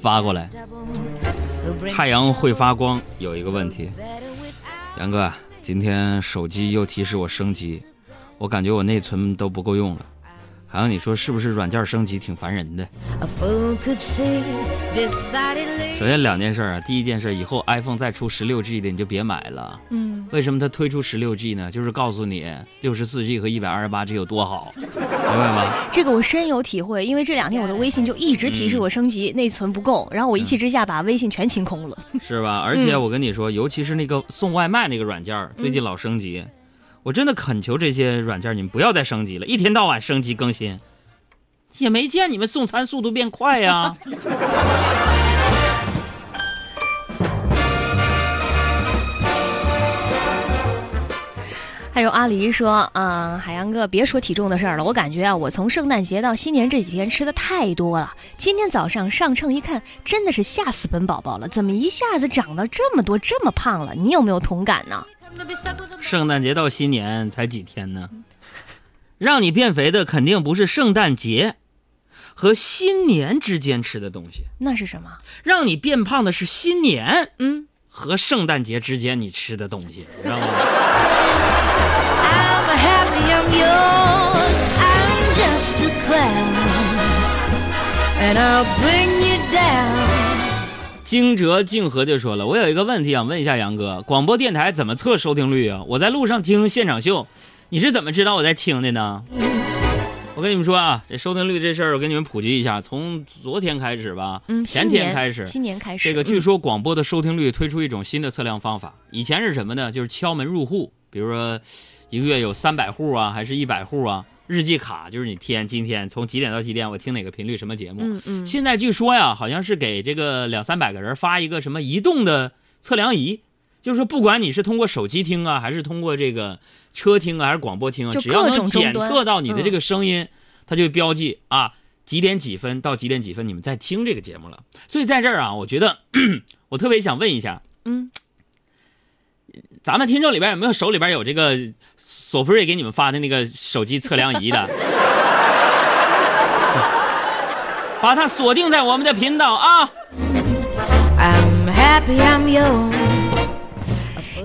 发过来。太阳会发光，有一个问题，杨哥，今天手机又提示我升级，我感觉我内存都不够用了。好像你说是不是软件升级挺烦人的.首先两件事啊，第一件事，以后 iPhone 再出十六 G 的你就别买了。嗯，为什么它推出十六 G 呢？就是告诉你六十四 G 和一百二十八 G 有多好，明白吗？这个我深有体会，因为这两天我的微信就一直提示我升级，内存不够，然后我一气之下把微信全清空了。是吧？而且我跟你说，尤其是那个送外卖那个软件，最近老升级，我真的恳求这些软件你们不要再升级了，一天到晚升级更新，也没见你们送餐速度变快呀。还有阿狸说，嗯、海洋哥，别说体重的事儿了，我感觉啊，我从圣诞节到新年这几天吃的太多了。今天早上上秤一看，真的是吓死本宝宝了，怎么一下子长到这么多，这么胖了？你有没有同感呢？圣诞节到新年才几天呢？让你变肥的肯定不是圣诞节和新年之间吃的东西，那是什么？让你变胖的是新年嗯，和圣诞节之间你吃的东西，知道吗？I'm. And I'll bring. 惊蛰静和就说了：“我有一个问题想问一下杨哥，广播电台怎么测收听率啊？我在路上听现场秀，你是怎么知道我在听的呢？”我跟你们说啊，这收听率这事儿，我给你们普及一下，从昨天开始吧，嗯，前天开始，新年开始，这个据嗯说广播的收听率推出一种新的测量方法，以前是什么呢？就是敲门入户，比如说一个月有三百户啊，还是一百户啊，日记卡就是你天今天从几点到几点我听哪个频率什么节目。嗯嗯，现在据说呀，好像是给这个两三百个人发一个什么移动的测量仪，就是说不管你是通过手机听啊，还是通过这个车听啊，还是广播听啊，只要能检测到你的这嗯个声音，它就标记啊几点几分到几点几分你们在听这个节目了。所以在这儿啊，我觉得 我特别想问一下，嗯，咱们听众里边有没有手里边有这个索福瑞给你们发的那个手机测量仪的？把它锁定在我们的频道啊！I'm happy I'm yours.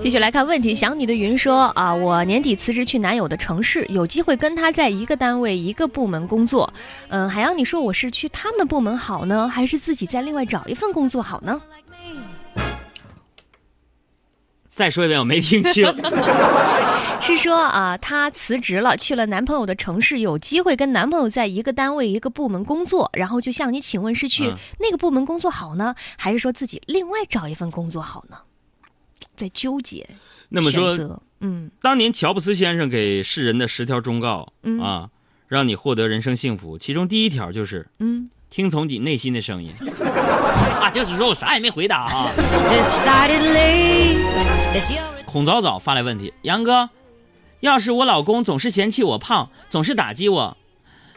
继续来看问题，想你的云说啊，我年底辞职去男友的城市，有机会跟他在一个单位、一个部门工作。嗯，海洋，你说我是去他们部门好呢，还是自己再另外找一份工作好呢？再说一遍，我没听清。是说啊，她辞职了，去了男朋友的城市，有机会跟男朋友在一个单位、一个部门工作，然后就向你请问是去嗯那个部门工作好呢，还是说自己另外找一份工作好呢？在纠结那么说，嗯当年乔布斯先生给世人的十条忠告、嗯啊，让你获得人生幸福，其中第一条就是嗯，听从你内心的声音。啊，就是说我啥也没回答啊。Decidedly 孔早早发来问题：杨哥，要是我老公总是嫌弃我胖，总是打击我，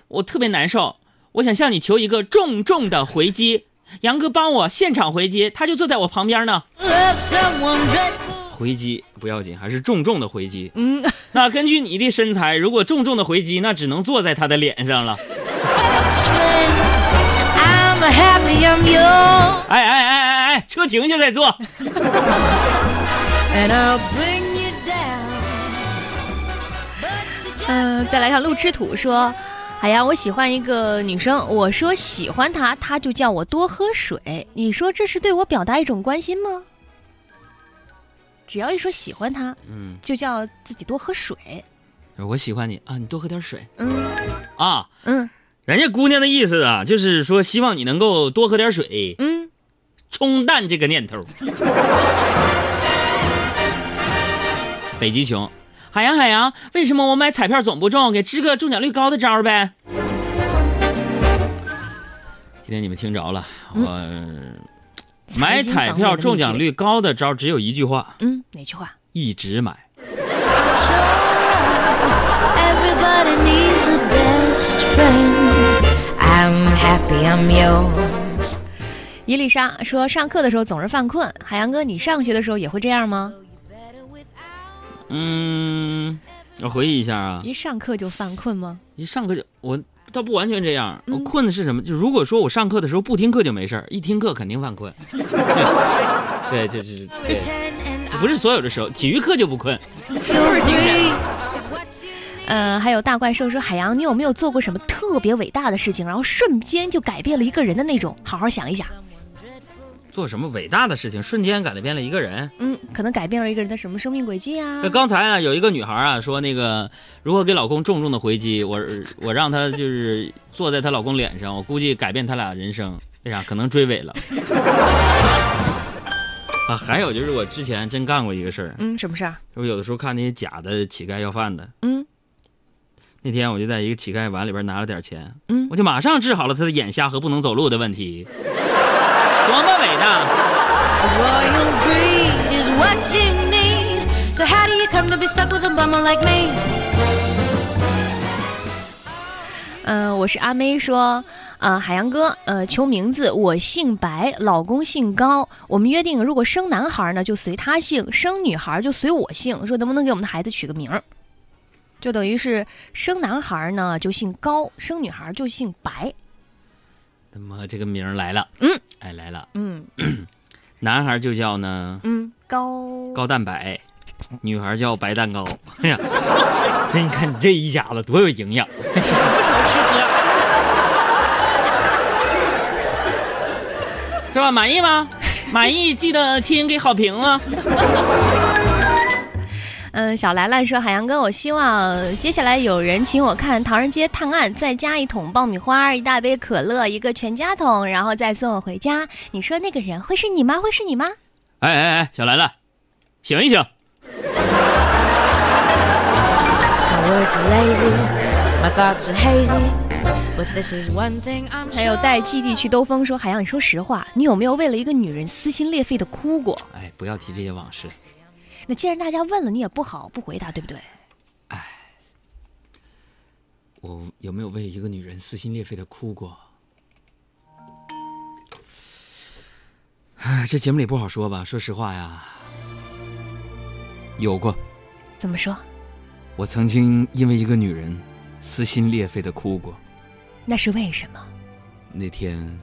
我特别难受。我想向你求一个重重的回击，杨哥帮我现场回击，他就坐在我旁边呢。回击不要紧，还是重重的回击。嗯，那根据你的身材，如果重重的回击，那只能坐在他的脸上了。哎哎哎哎哎，车停下再坐。嗯、再来看路吃土说，哎呀，我喜欢一个女生，我说喜欢她，她就叫我多喝水。你说这是对我表达一种关心吗？只要一说喜欢她，嗯，就叫自己多喝水。我喜欢你啊，你多喝点水嗯啊。嗯人家姑娘的意思啊，就是说希望你能够多喝点水，嗯，冲淡这个念头。北极熊，海洋海洋，为什么我买彩票总不中？给支个中奖率高的招儿呗。今天你们听着了，我买彩票中奖率高的招只有一句话：嗯，哪句话？一直买。Everybody needs a best friend. I'm happy I'm yours. 伊丽莎说，上课的时候总是犯困。海洋哥，你上学的时候也会这样吗？嗯，我回忆一下啊，一上课就犯困吗？一上课就我倒不完全这样，嗯我困的是什么？就如果说我上课的时候不听课就没事儿，一听课肯定犯困。对，就是对，不是所有的时候，体育课就不困。呃，还有大怪兽说，海洋，你有没有做过什么特别伟大的事情，然后瞬间就改变了一个人的那种？好好想一想。做什么伟大的事情，瞬间改变了一个人。嗯，可能改变了一个人的什么生命轨迹啊那？刚才啊，有一个女孩啊说，那个如何给老公重重的回击，我我让她就是坐在她老公脸上，我估计改变他俩人生。为啥？可能追尾了。啊，还有就是我之前真干过一个事儿，嗯，什么事儿？我有的时候看那些假的乞丐要饭的，嗯那天我就在一个乞丐碗里边拿了点钱，嗯我就马上治好了他的眼瞎和不能走路的问题，多么伟大！Royal breed is what you need. So how do you come to be stuck with a bummer like me? 嗯、我是阿妹说，呃，海洋哥，呃，求名字，我姓白，老公姓高，我们约定，如果生男孩呢就随他姓，生女孩就随我姓，说能不能给我们的孩子取个名儿？就等于是生男孩呢就姓高，生女孩就姓白。那么这个名儿来了，嗯，哎来了，嗯 男孩就叫呢嗯，高高蛋白，女孩叫白蛋糕。哎呀，这你看你这一家子多有营养，不愁吃喝，是吧？满意吗？满意，记得亲给好评啊！嗯，小兰兰说：“海洋哥，我希望接下来有人请我看《唐人街探案》，再加一桶爆米花，一大杯可乐，一个全家桶，然后再送我回家。你说那个人会是你吗？会是你吗？哎哎哎，小兰兰，醒一醒还有带基地去兜风说：海洋，你说实话，你有没有为了一个女人撕心裂肺的哭过？哎，不要提这些往事。那既然大家问了，你也不好不回答，对不对？哎我有没有为一个女人撕心裂肺的哭过？哎，这节目里不好说吧？说实话呀，有过。怎么说？我曾经因为一个女人撕心裂肺的哭过。那是为什么？那天，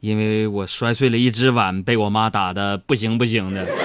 因为我摔碎了一只碗，被我妈打的不行不行的。